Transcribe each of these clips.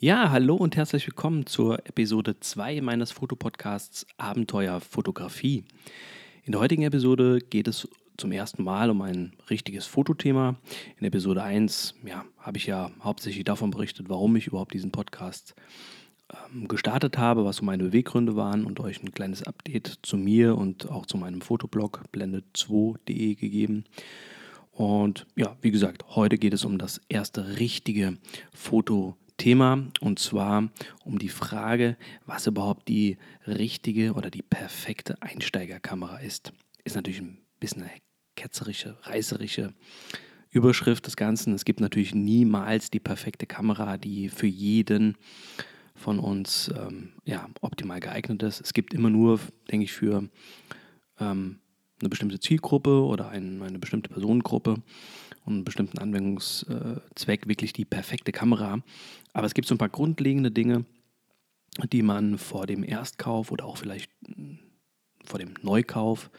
Ja, hallo und herzlich willkommen zur Episode 2 meines Fotopodcasts Abenteuer Fotografie. In der heutigen Episode geht es zum ersten Mal um ein richtiges Fotothema. In Episode 1 ja, habe ich ja hauptsächlich davon berichtet, warum ich überhaupt diesen Podcast ähm, gestartet habe, was so meine Beweggründe waren und euch ein kleines Update zu mir und auch zu meinem Fotoblog blende2.de gegeben. Und ja, wie gesagt, heute geht es um das erste richtige Fotothema und zwar um die Frage, was überhaupt die richtige oder die perfekte Einsteigerkamera ist. Ist natürlich ein bisschen eine ketzerische, reißerische Überschrift des Ganzen. Es gibt natürlich niemals die perfekte Kamera, die für jeden von uns ähm, ja, optimal geeignet ist. Es gibt immer nur, denke ich, für ähm, eine bestimmte Zielgruppe oder ein, eine bestimmte Personengruppe und einen bestimmten Anwendungszweck wirklich die perfekte Kamera. Aber es gibt so ein paar grundlegende Dinge, die man vor dem Erstkauf oder auch vielleicht hm, vor dem Neukauf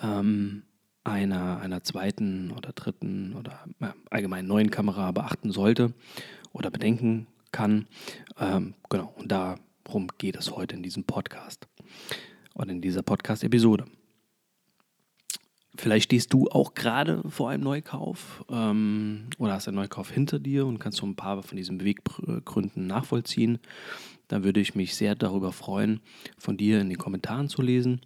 ähm, einer, einer zweiten oder dritten oder ja, allgemein neuen Kamera beachten sollte oder bedenken kann. Ähm, genau, und darum geht es heute in diesem Podcast oder in dieser Podcast-Episode. Vielleicht stehst du auch gerade vor einem Neukauf ähm, oder hast einen Neukauf hinter dir und kannst so ein paar von diesen Beweggründen nachvollziehen. Da würde ich mich sehr darüber freuen, von dir in den Kommentaren zu lesen.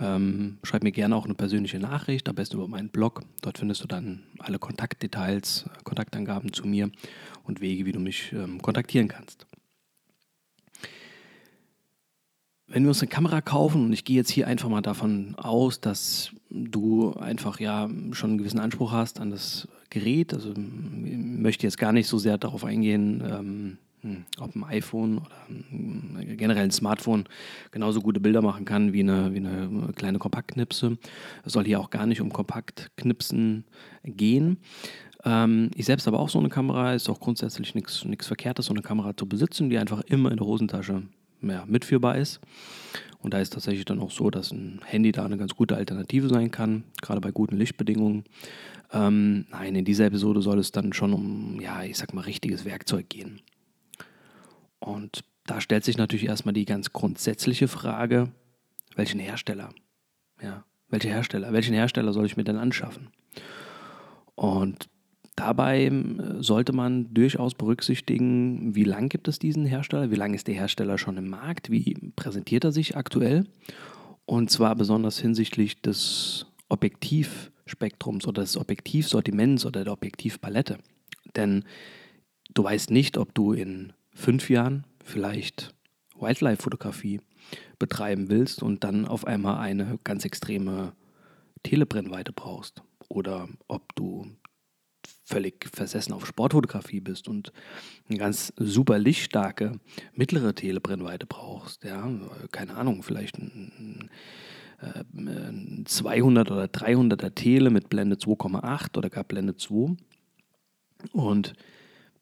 Ähm, schreib mir gerne auch eine persönliche Nachricht, am besten über meinen Blog. Dort findest du dann alle Kontaktdetails, Kontaktangaben zu mir und Wege, wie du mich ähm, kontaktieren kannst. Wenn wir uns eine Kamera kaufen, und ich gehe jetzt hier einfach mal davon aus, dass du einfach ja schon einen gewissen Anspruch hast an das Gerät, also ich möchte jetzt gar nicht so sehr darauf eingehen, ähm, hm, ob ein iPhone oder ein, generell ein Smartphone genauso gute Bilder machen kann wie eine, wie eine kleine Kompaktknipse. Es soll hier auch gar nicht um Kompaktknipsen gehen. Ähm, ich selbst habe auch so eine Kamera, ist auch grundsätzlich nichts Verkehrtes, so eine Kamera zu besitzen, die einfach immer in der Hosentasche ja, mitführbar ist. Und da ist tatsächlich dann auch so, dass ein Handy da eine ganz gute Alternative sein kann, gerade bei guten Lichtbedingungen. Ähm, nein, in dieser Episode soll es dann schon um, ja, ich sag mal, richtiges Werkzeug gehen. Und da stellt sich natürlich erstmal die ganz grundsätzliche Frage, welchen Hersteller? Ja, welche Hersteller? Welchen Hersteller soll ich mir denn anschaffen? Und Dabei ähm, sollte man durchaus berücksichtigen, wie lange gibt es diesen Hersteller, wie lange ist der Hersteller schon im Markt, wie präsentiert er sich aktuell und zwar besonders hinsichtlich des Objektivspektrums oder des Objektivsortiments oder der Objektivpalette. Denn du weißt nicht, ob du in fünf Jahren vielleicht Wildlife-Fotografie betreiben willst und dann auf einmal eine ganz extreme Telebrennweite brauchst oder ob du völlig versessen auf Sportfotografie bist und eine ganz super lichtstarke mittlere Telebrennweite brauchst, ja, keine Ahnung, vielleicht ein, ein 200 oder 300er Tele mit Blende 2,8 oder gar Blende 2 und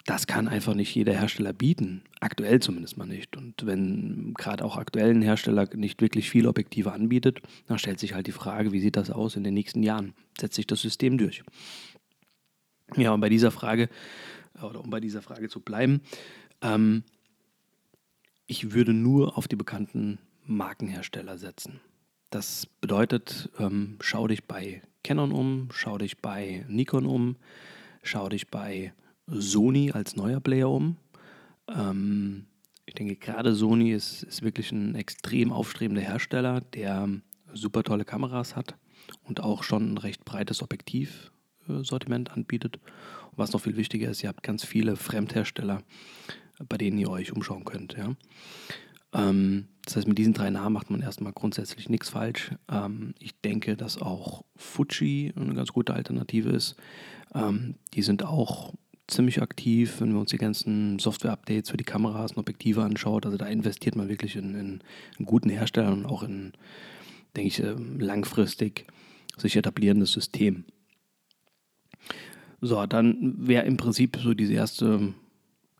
das kann einfach nicht jeder Hersteller bieten. Aktuell zumindest mal nicht. Und wenn gerade auch aktuellen Hersteller nicht wirklich viele Objektive anbietet, dann stellt sich halt die Frage, wie sieht das aus in den nächsten Jahren? Setzt sich das System durch? Ja, und bei dieser Frage, oder um bei dieser Frage zu bleiben, ähm, ich würde nur auf die bekannten Markenhersteller setzen. Das bedeutet, ähm, schau dich bei Canon um, schau dich bei Nikon um, schau dich bei Sony als neuer Player um. Ähm, ich denke, gerade Sony ist, ist wirklich ein extrem aufstrebender Hersteller, der super tolle Kameras hat und auch schon ein recht breites Objektiv Sortiment anbietet. Und was noch viel wichtiger ist, ihr habt ganz viele Fremdhersteller, bei denen ihr euch umschauen könnt. Ja? Ähm, das heißt, mit diesen drei Namen macht man erstmal grundsätzlich nichts falsch. Ähm, ich denke, dass auch Fuji eine ganz gute Alternative ist. Ähm, die sind auch ziemlich aktiv, wenn wir uns die ganzen Software-Updates für die Kameras und Objektive anschaut. Also da investiert man wirklich in, in, in guten Herstellern und auch in, denke ich, ähm, langfristig sich etablierendes System. So, dann wäre im Prinzip so diese erste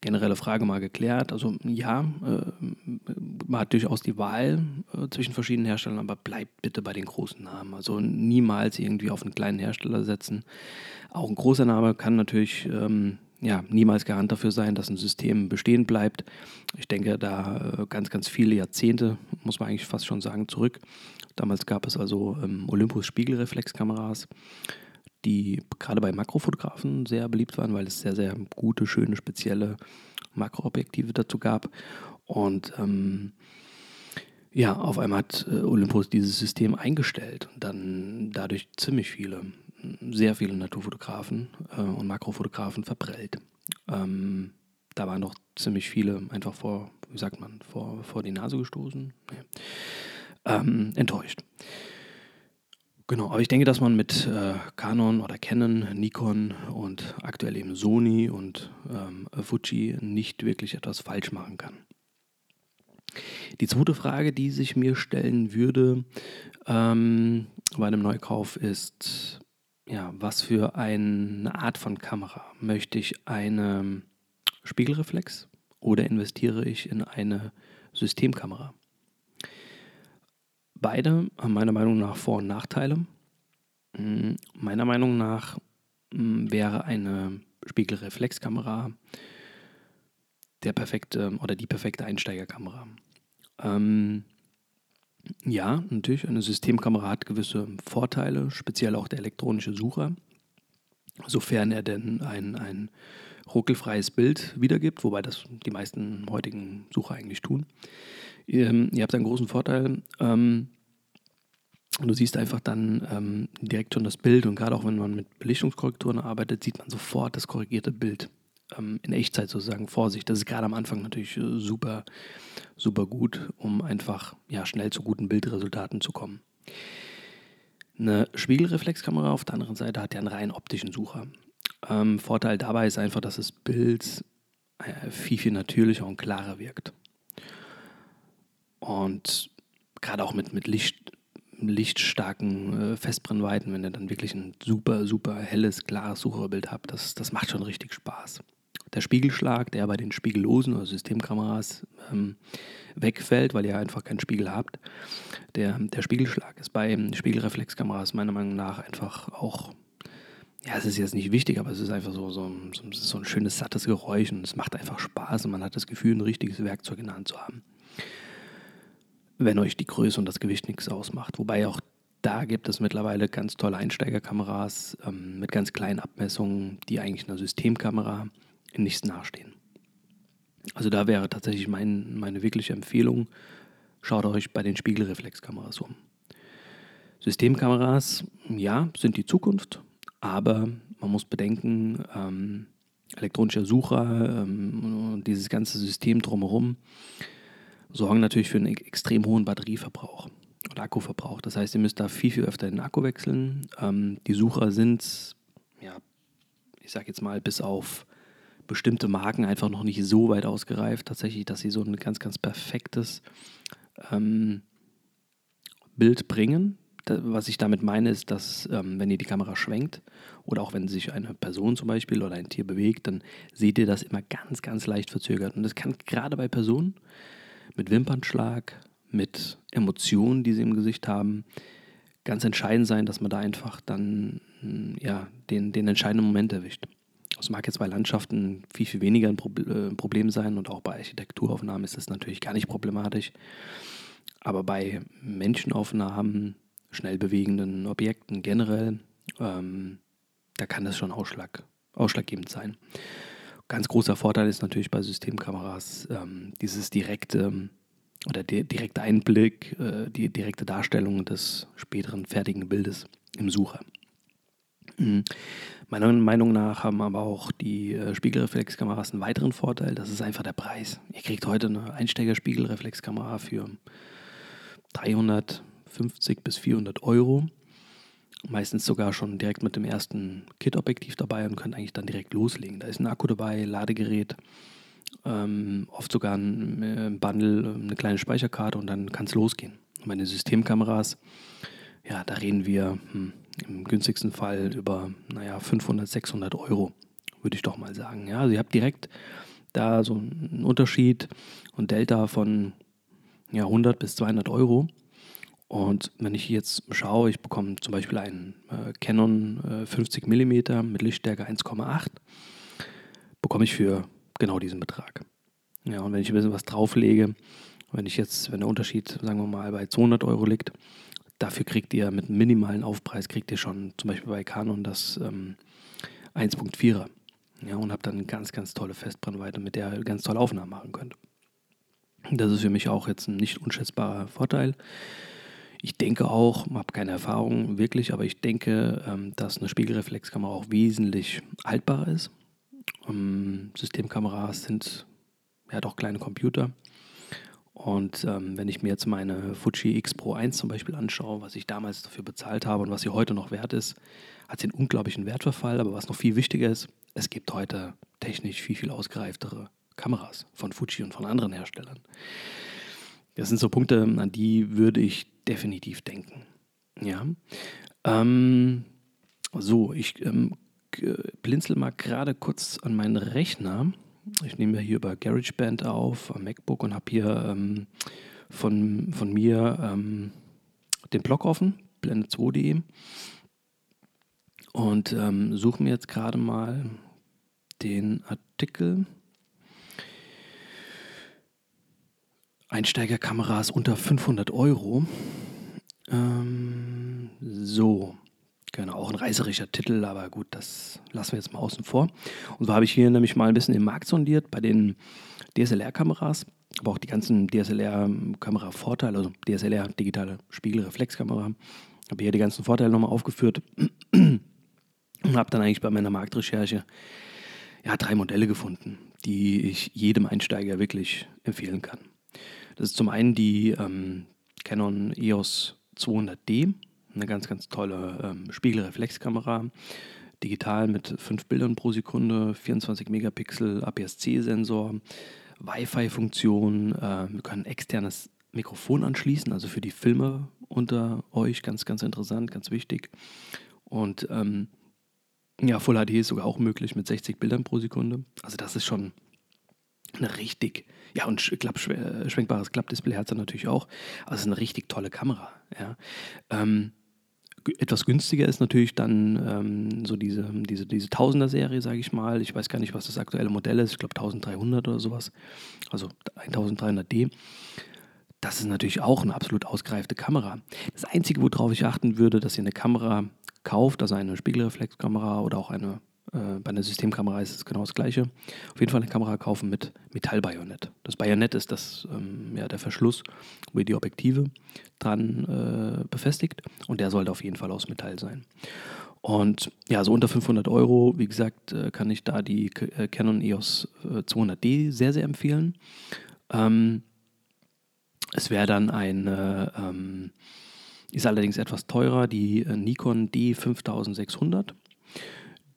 generelle Frage mal geklärt. Also ja, äh, man hat durchaus die Wahl äh, zwischen verschiedenen Herstellern, aber bleibt bitte bei den großen Namen. Also niemals irgendwie auf einen kleinen Hersteller setzen. Auch ein großer Name kann natürlich ähm, ja, niemals Garant dafür sein, dass ein System bestehen bleibt. Ich denke da äh, ganz, ganz viele Jahrzehnte, muss man eigentlich fast schon sagen, zurück. Damals gab es also ähm, Olympus Spiegelreflexkameras, die gerade bei Makrofotografen sehr beliebt waren, weil es sehr, sehr gute, schöne, spezielle Makroobjektive dazu gab. Und ähm, ja, auf einmal hat äh, Olympus dieses System eingestellt und dann dadurch ziemlich viele sehr viele Naturfotografen äh, und Makrofotografen verprellt. Ähm, da waren doch ziemlich viele einfach vor, wie sagt man, vor, vor die Nase gestoßen. Nee. Ähm, enttäuscht. Genau, aber ich denke, dass man mit äh, Canon oder Canon, Nikon und aktuell eben Sony und ähm, Fuji nicht wirklich etwas falsch machen kann. Die zweite Frage, die sich mir stellen würde ähm, bei einem Neukauf, ist, ja, was für eine Art von Kamera? Möchte ich eine Spiegelreflex oder investiere ich in eine Systemkamera? Beide haben meiner Meinung nach Vor- und Nachteile. Hm, meiner Meinung nach hm, wäre eine Spiegelreflexkamera der perfekte oder die perfekte Einsteigerkamera. Ähm, ja, natürlich, eine Systemkamera hat gewisse Vorteile, speziell auch der elektronische Sucher, sofern er denn ein, ein ruckelfreies Bild wiedergibt, wobei das die meisten heutigen Sucher eigentlich tun. Ihr, ähm, ihr habt einen großen Vorteil. Ähm, du siehst einfach dann ähm, direkt schon das Bild und gerade auch wenn man mit Belichtungskorrekturen arbeitet, sieht man sofort das korrigierte Bild ähm, in Echtzeit sozusagen vor sich. Das ist gerade am Anfang natürlich äh, super, super gut, um einfach ja, schnell zu guten Bildresultaten zu kommen. Eine Spiegelreflexkamera auf der anderen Seite hat ja einen rein optischen Sucher. Ähm, Vorteil dabei ist einfach, dass das Bild äh, viel, viel natürlicher und klarer wirkt. Und gerade auch mit, mit Licht, lichtstarken äh, Festbrennweiten, wenn ihr dann wirklich ein super, super helles, klares Sucherbild habt, das, das macht schon richtig Spaß der Spiegelschlag, der bei den spiegellosen oder Systemkameras ähm, wegfällt, weil ihr einfach keinen Spiegel habt. Der, der Spiegelschlag ist bei Spiegelreflexkameras meiner Meinung nach einfach auch, ja, es ist jetzt nicht wichtig, aber es ist einfach so, so, so, ein schönes, sattes Geräusch und es macht einfach Spaß und man hat das Gefühl, ein richtiges Werkzeug in der Hand zu haben. Wenn euch die Größe und das Gewicht nichts ausmacht. Wobei auch da gibt es mittlerweile ganz tolle Einsteigerkameras ähm, mit ganz kleinen Abmessungen, die eigentlich einer Systemkamera nichts nachstehen. Also da wäre tatsächlich mein, meine wirkliche Empfehlung, schaut euch bei den Spiegelreflexkameras um. Systemkameras, ja, sind die Zukunft, aber man muss bedenken, ähm, elektronischer Sucher ähm, und dieses ganze System drumherum sorgen natürlich für einen extrem hohen Batterieverbrauch oder Akkuverbrauch. Das heißt, ihr müsst da viel, viel öfter den Akku wechseln. Ähm, die Sucher sind, ja, ich sag jetzt mal, bis auf bestimmte Marken einfach noch nicht so weit ausgereift, tatsächlich, dass sie so ein ganz, ganz perfektes ähm, Bild bringen. Was ich damit meine, ist, dass ähm, wenn ihr die Kamera schwenkt oder auch wenn sich eine Person zum Beispiel oder ein Tier bewegt, dann seht ihr das immer ganz, ganz leicht verzögert. Und das kann gerade bei Personen mit Wimpernschlag, mit Emotionen, die sie im Gesicht haben, ganz entscheidend sein, dass man da einfach dann ja, den, den entscheidenden Moment erwischt. Das mag jetzt bei Landschaften viel, viel weniger ein äh, Problem sein und auch bei Architekturaufnahmen ist das natürlich gar nicht problematisch. Aber bei Menschenaufnahmen, schnell bewegenden Objekten generell, ähm, da kann das schon Ausschlag, ausschlaggebend sein. Ganz großer Vorteil ist natürlich bei Systemkameras ähm, dieses direkte oder der direkte Einblick, äh, die direkte Darstellung des späteren fertigen Bildes im Sucher. Mhm. Meiner Meinung nach haben aber auch die äh, Spiegelreflexkameras einen weiteren Vorteil, das ist einfach der Preis. Ihr kriegt heute eine Einsteiger-Spiegelreflexkamera für 350 bis 400 Euro. Meistens sogar schon direkt mit dem ersten Kit-Objektiv dabei und könnt eigentlich dann direkt loslegen. Da ist ein Akku dabei, Ladegerät, ähm, oft sogar ein, äh, Bundle, eine kleine Speicherkarte und dann kann es losgehen. Den Systemkameras, ja, da reden wir hm, im günstigsten Fall über, naja, 500, 600 Euro, würde ich doch mal sagen. Ja, also ihr habt direkt da so einen Unterschied und Delta von ja, 100 bis 200 Euro. Und wenn ich jetzt schaue, ich bekomme zum Beispiel einen äh, Canon äh, 50 mm mit Lichtstärke 1,8 bekomme ich für genau diesen Betrag. Ja, und wenn ich ein bisschen was drauflege, wenn ich jetzt, wenn der Unterschied, sagen wir mal, bei 200 Euro liegt, dafür kriegt ihr mit einem minimalen Aufpreis, kriegt ihr schon zum Beispiel bei Canon das ähm, 1.4er. Ja, und habt dann eine ganz, ganz tolle Festbrennweite, mit der ihr ganz tolle Aufnahmen machen könnt. Das ist für mich auch jetzt ein nicht unschätzbarer Vorteil. Ich denke auch, habe keine Erfahrung wirklich, aber ich denke, ähm, dass eine Spiegelreflexkamera auch wesentlich haltbarer ist. Ähm, Systemkameras sind ja doch kleine Computer. Und ähm, wenn ich mir jetzt meine Fuji X Pro 1 zum Beispiel anschaue, was ich damals dafür bezahlt habe und was sie heute noch wert ist, hat sie einen unglaublichen Wertverfall. Aber was noch viel wichtiger ist, es gibt heute technisch viel, viel ausgereiftere Kameras von Fuji und von anderen Herstellern. Das sind so Punkte, an die würde ich definitiv denken. Ja. Ähm, so, ich ähm, blinzel mal gerade kurz an meinen Rechner. Ich nehme hier über GarageBand auf am MacBook und habe hier ähm, von, von mir ähm, den Blog offen, blende2.de. Und ähm, suche mir jetzt gerade mal den Artikel Einsteigerkameras unter 500 Euro. Ähm, so, genau, auch ein reißerischer Titel, aber gut, das lassen wir jetzt mal außen vor. Und so habe ich hier nämlich mal ein bisschen den Markt sondiert bei den DSLR-Kameras, aber auch die ganzen DSLR-Kamera-Vorteile, also DSLR, digitale Spiegelreflexkamera. Habe hier die ganzen Vorteile nochmal aufgeführt und habe dann eigentlich bei meiner Marktrecherche ja, drei Modelle gefunden, die ich jedem Einsteiger wirklich empfehlen kann. Das ist zum einen die ähm, Canon EOS 200D, eine ganz, ganz tolle ähm, Spiegelreflexkamera, digital mit 5 Bildern pro Sekunde, 24 Megapixel APS-C-Sensor, Wi-Fi-Funktion, äh, wir können externes Mikrofon anschließen, also für die Filme unter euch ganz, ganz interessant, ganz wichtig. Und ähm, ja, Full HD ist sogar auch möglich mit 60 Bildern pro Sekunde. Also das ist schon eine richtig, ja, und klapp, äh, schwenkbares Klappdisplay hat er natürlich auch. Ist eine richtig tolle Kamera. Ja. Ähm, etwas günstiger ist natürlich dann ähm, so diese, diese, diese Tausender-Serie, sage ich mal. Ich weiß gar nicht, was das aktuelle Modell ist. Ich glaube 1300 oder sowas. Also 1300D. Das ist natürlich auch eine absolut ausgereifte Kamera. Das Einzige, worauf ich achten würde, dass ihr eine Kamera kauft, also eine Spiegelreflexkamera oder auch eine äh, bei einer Systemkamera ist es genau das Gleiche. Auf jeden Fall eine Kamera kaufen mit Metallbajonett. Das Bajonett ist das, ähm, ja, der Verschluss, wo ihr die Objektive dran äh, befestigt und der sollte auf jeden Fall aus Metall sein. Und ja, so unter 500 Euro, wie gesagt, äh, kann ich da die äh, Canon EOS 200D sehr, sehr empfehlen. Ähm, es wäre dann eine, ähm, ist allerdings etwas teurer, die äh, Nikon D5600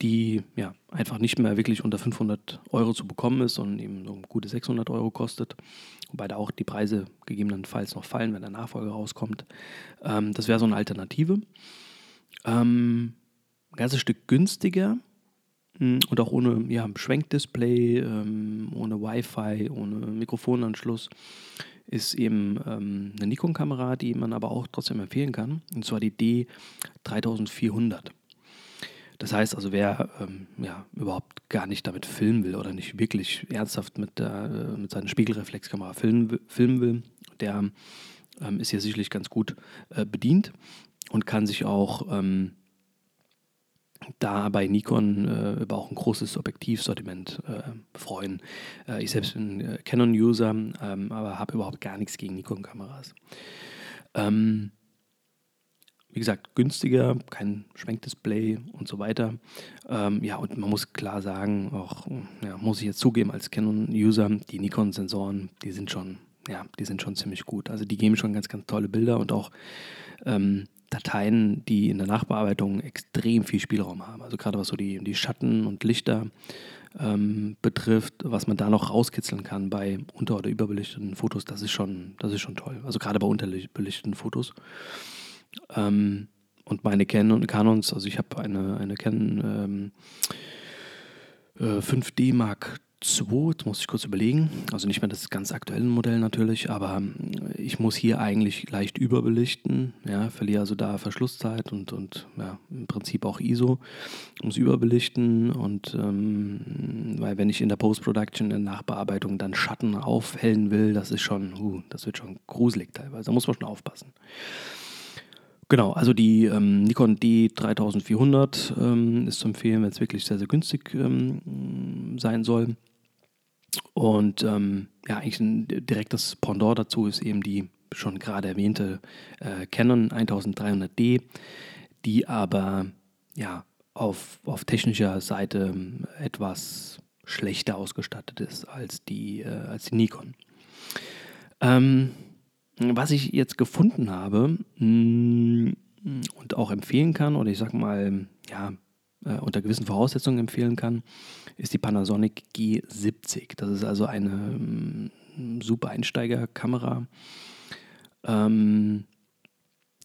die ja, einfach nicht mehr wirklich unter 500 Euro zu bekommen ist, sondern eben so gute 600 Euro kostet. Wobei da auch die Preise gegebenenfalls noch fallen, wenn der Nachfolger rauskommt. Ähm, das wäre so eine Alternative. Ähm, ein ganzes Stück günstiger hm, und auch ohne ja, Schwenkdisplay, ähm, ohne Wi-Fi, ohne Mikrofonanschluss ist eben ähm, eine Nikon-Kamera, die man aber auch trotzdem empfehlen kann. Und zwar die D3400. Das heißt also, wer ähm, ja, überhaupt gar nicht damit filmen will oder nicht wirklich ernsthaft mit, der, äh, mit seiner Spiegelreflexkamera filmen, filmen will, der ähm, ist hier sicherlich ganz gut äh, bedient und kann sich auch ähm, da bei Nikon äh, über auch ein großes Objektivsortiment äh, freuen. Äh, ich selbst bin äh, Canon-User, ähm, aber habe überhaupt gar nichts gegen Nikon-Kameras. Ähm, wie gesagt, günstiger, kein Schwenkdisplay und so weiter. Ähm, ja, und man muss klar sagen, auch, ja, muss ich jetzt zugeben, als Canon-User, die Nikon-Sensoren, die sind schon, ja, die sind schon ziemlich gut. Also die geben schon ganz, ganz tolle Bilder und auch ähm, Dateien, die in der Nachbearbeitung extrem viel Spielraum haben. Also gerade was so die, die Schatten und Lichter ähm, betrifft, was man da noch rauskitzeln kann bei unter- oder überbelichteten Fotos, das ist schon, das ist schon toll. Also gerade bei unterbelichteten Fotos. Ähm, und meine Canon, Canons, also ich habe eine, eine Canon ähm, äh, 5D Mark 2, jetzt muss ich kurz überlegen, also nicht mehr das ganz aktuelle Modell natürlich, aber ähm, ich muss hier eigentlich leicht überbelichten, ja, verliere also da Verschlusszeit und, und ja, im Prinzip auch ISO, muss überbelichten und ähm, weil wenn ich in der Post-Production, in der Nachbearbeitung dann Schatten aufhellen will, das ist schon, uh, das wird schon gruselig teilweise, da muss man schon aufpassen. Genau, also die ähm, Nikon D3400 ähm, ist zu empfehlen, wenn es wirklich sehr, sehr günstig ähm, sein soll. Und ähm, ja, eigentlich ein direktes Pendant dazu ist eben die schon gerade erwähnte äh, Canon 1300D, die aber ja auf, auf technischer Seite ähm, etwas schlechter ausgestattet ist als die, äh, als die Nikon. Ähm, was ich jetzt gefunden habe mm, und auch empfehlen kann, oder ich sag mal, ja, äh, unter gewissen Voraussetzungen empfehlen kann, ist die Panasonic G70. Das ist also eine ähm, super Einsteigerkamera ähm,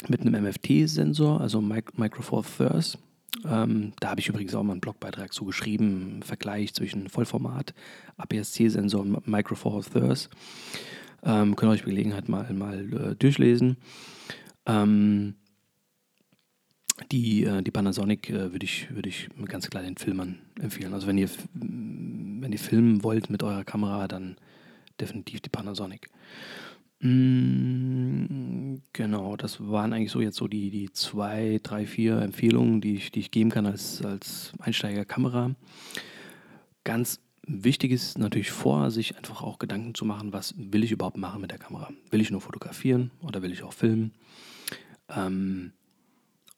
mit einem MFT-Sensor, also Micro Four Thirds. Ähm, da habe ich übrigens auch mal einen Blogbeitrag zu geschrieben, Vergleich zwischen Vollformat, APS-C-Sensor und Micro Four Thirds. Ähm, könnt ihr euch Gelegenheit mal, mal äh, durchlesen. Ähm, die, äh, die Panasonic äh, würde ich, würd ich ganz klar den Filmern empfehlen. Also wenn ihr, wenn ihr filmen wollt mit eurer Kamera, dann definitiv die Panasonic. Mm, genau, das waren eigentlich so jetzt so die, die zwei, drei, vier Empfehlungen, die ich, die ich geben kann als, als Einsteigerkamera. Ganz wichtig ist natürlich vor, sich einfach auch Gedanken zu machen, was will ich überhaupt machen mit der Kamera? Will ich nur fotografieren oder will ich auch filmen? Ähm,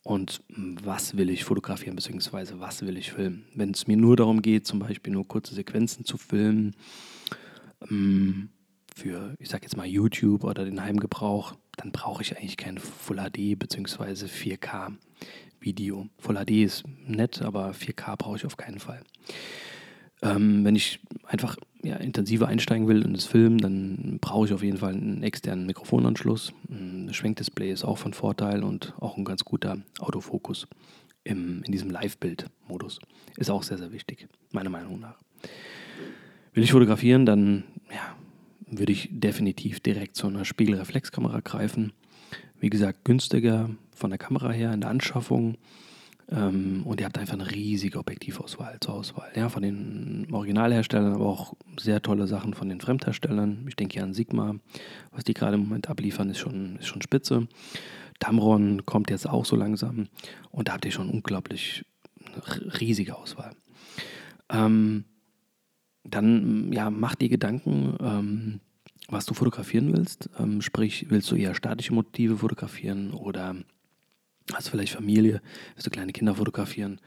und was will ich fotografieren, beziehungsweise was will ich filmen. Wenn es mir nur darum geht, zum Beispiel nur kurze Sequenzen zu filmen, ähm, für, ich sag jetzt mal, YouTube oder den Heimgebrauch, dann brauche ich eigentlich kein Full HD bzw. 4K Video. Full HD ist nett, aber 4K brauche ich auf keinen Fall. Ähm, wenn ich einfach ja, intensiver einsteigen will in das Film, dann brauche ich auf jeden Fall einen externen Mikrofonanschluss. Ein Schwenkdisplay ist auch von Vorteil und auch ein ganz guter Autofokus im, in diesem Live-Bild-Modus. Ist auch sehr, sehr wichtig, meiner Meinung nach. Will ich fotografieren, dann ja, würde ich definitiv direkt zu einer Spiegelreflexkamera greifen. Wie gesagt, günstiger von der Kamera her in der Anschaffung ähm, und ihr habt einfach eine riesige Objektivauswahl zur Auswahl. Ja, von den Originalherstellern, aber auch sehr tolle Sachen von den Fremdherstellern. Ich denke hier an Sigma. Was die gerade im Moment abliefern, ist schon, ist schon spitze. Tamron kommt jetzt auch so langsam. Und da habt ihr schon unglaublich riesige Auswahl. Ähm, dann ja, mach dir Gedanken, ähm, was du fotografieren willst. Ähm, sprich, willst du eher statische Motive fotografieren oder Hast vielleicht Familie, willst du kleine Kinder fotografieren,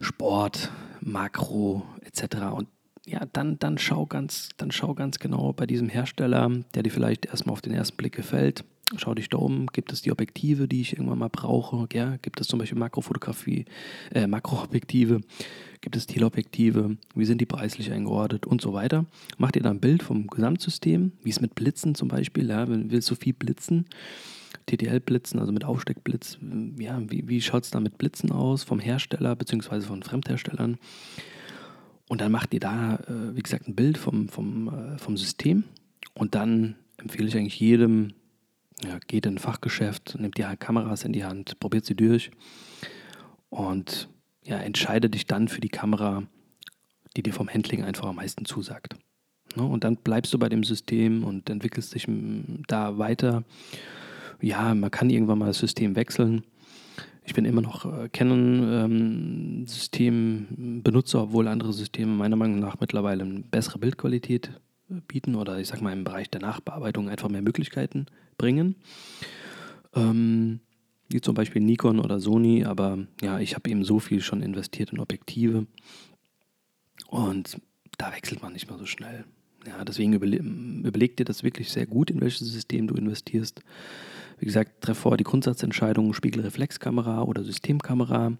Sport, Makro etc. Und ja, dann, dann, schau ganz, dann schau ganz genau bei diesem Hersteller, der dir vielleicht erstmal auf den ersten Blick gefällt. Schau dich da um, gibt es die Objektive, die ich irgendwann mal brauche? Ja? Gibt es zum Beispiel Makrofotografie, äh, Makroobjektive? Gibt es Teleobjektive? Wie sind die preislich eingeordnet und so weiter? Mach dir dann ein Bild vom Gesamtsystem, wie es mit Blitzen zum Beispiel, ja, wenn willst du viel blitzen, TTL-Blitzen, also mit Aufsteckblitz. Ja, wie, wie schaut es da mit Blitzen aus vom Hersteller bzw. von Fremdherstellern? Und dann macht ihr da, äh, wie gesagt, ein Bild vom, vom, äh, vom System. Und dann empfehle ich eigentlich jedem, ja, geht in ein Fachgeschäft, nimmt die Kameras in die Hand, probiert sie durch und ja, entscheide dich dann für die Kamera, die dir vom Handling einfach am meisten zusagt. Ne? Und dann bleibst du bei dem System und entwickelst dich da weiter ja, man kann irgendwann mal das System wechseln. Ich bin immer noch äh, Canon-System-Benutzer, ähm, obwohl andere Systeme meiner Meinung nach mittlerweile eine bessere Bildqualität äh, bieten oder ich sag mal im Bereich der Nachbearbeitung einfach mehr Möglichkeiten bringen. Ähm, wie zum Beispiel Nikon oder Sony, aber ja, ich habe eben so viel schon investiert in Objektive und da wechselt man nicht mehr so schnell. Ja, deswegen überle überleg dir das wirklich sehr gut, in welches System du investierst. Wie gesagt, treff vor die Grundsatzentscheidung Spiegelreflexkamera oder Systemkamera.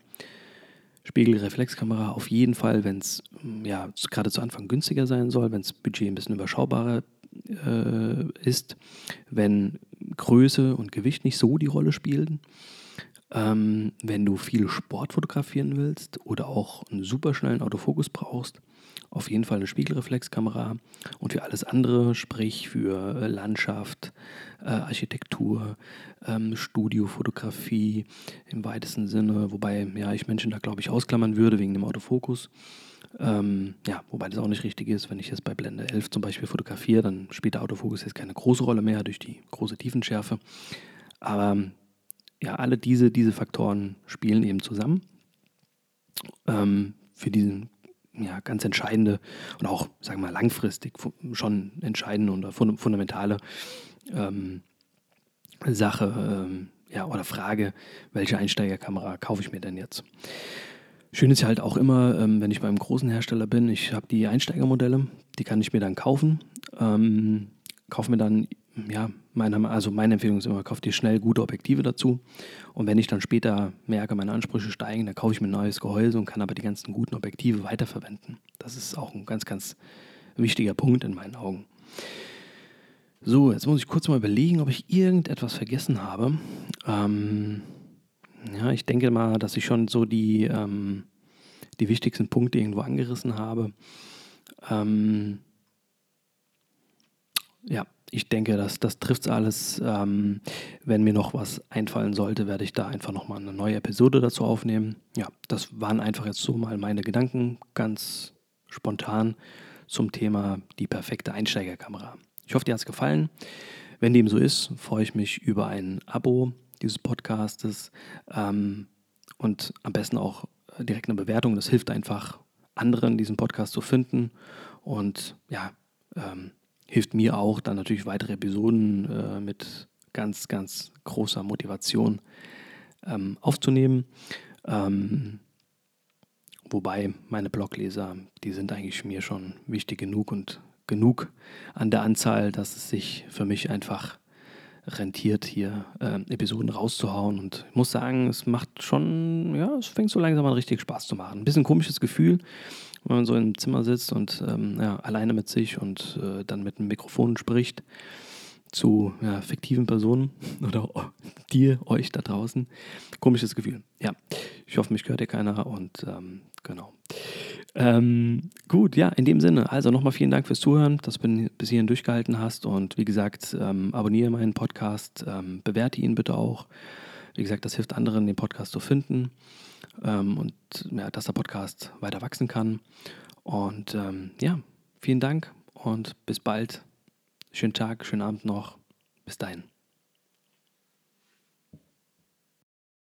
Spiegelreflexkamera auf jeden Fall, wenn es mm, ja, gerade zu Anfang günstiger sein soll, wenn das Budget ein bisschen überschaubarer äh, ist, wenn Größe und Gewicht nicht so die Rolle spielen. Ähm, wenn du viel Sport fotografieren willst oder auch einen superschnellen Autofokus brauchst, auf jeden Fall eine Spiegelreflexkamera und für alles andere, sprich für äh, Landschaft, äh, Architektur, ähm, Studiofotografie im weitesten Sinne, wobei ja ich Menschen da glaube ich ausklammern würde wegen dem Autofokus. Ähm, ja, wobei das auch nicht richtig ist. Wenn ich jetzt bei Blende 11 zum Beispiel fotografiere, dann spielt der Autofokus jetzt keine große Rolle mehr durch die große Tiefenschärfe. Aber ja, alle diese, diese Faktoren spielen eben zusammen ähm, für diesen ja, ganz entscheidende und auch, sagen wir mal, langfristig schon entscheidende und fundamentale ähm, Sache ähm, ja, oder Frage, welche Einsteigerkamera kaufe ich mir denn jetzt? Schön ist ja halt auch immer, ähm, wenn ich beim großen Hersteller bin, ich habe die Einsteigermodelle, die kann ich mir dann kaufen. Ähm, kaufe mir dann, ja, meine, also meine Empfehlung ist immer, kauft dir schnell gute Objektive dazu. Und wenn ich dann später merke, meine Ansprüche steigen, dann kaufe ich mir ein neues Gehäuse und kann aber die ganzen guten Objektive weiterverwenden. Das ist auch ein ganz, ganz wichtiger Punkt in meinen Augen. So, jetzt muss ich kurz mal überlegen, ob ich irgendetwas vergessen habe. Ähm, ja, ich denke mal, dass ich schon so die, ähm, die wichtigsten Punkte irgendwo angerissen habe. Ähm, ja, ich denke, dass das trifft alles. Ähm, wenn mir noch was einfallen sollte, werde ich da einfach nochmal eine neue Episode dazu aufnehmen. Ja, das waren einfach jetzt so mal meine Gedanken, ganz spontan zum Thema die perfekte Einsteigerkamera. Ich hoffe, dir hat es gefallen. Wenn dem so ist, freue ich mich über ein Abo dieses Podcastes ähm, und am besten auch direkt eine Bewertung. Das hilft einfach anderen, diesen Podcast zu finden und ja, ähm, hilft mir auch, dann natürlich weitere Episoden äh, mit ganz, ganz großer Motivation ähm, aufzunehmen. Ähm, wobei meine Blogleser, die sind eigentlich mir schon wichtig genug und genug an der Anzahl, dass es sich für mich einfach rentiert, hier äh, Episoden rauszuhauen. Und ich muss sagen, es macht schon, ja, es fängt so langsam an richtig Spaß zu machen. Ein bisschen komisches Gefühl, wenn man so im Zimmer sitzt und ähm, ja, alleine mit sich und äh, dann mit einem Mikrofon spricht zu ja, fiktiven Personen oder dir, euch da draußen. Komisches Gefühl. Ja, ich hoffe, mich gehört hier keiner und ähm, genau. Ähm, gut, ja, in dem Sinne. Also nochmal vielen Dank fürs Zuhören, dass du bis hierhin durchgehalten hast. Und wie gesagt, ähm, abonniere meinen Podcast, ähm, bewerte ihn bitte auch. Wie gesagt, das hilft anderen, den Podcast zu finden ähm, und ja, dass der Podcast weiter wachsen kann. Und ähm, ja, vielen Dank und bis bald. Schönen Tag, schönen Abend noch. Bis dahin.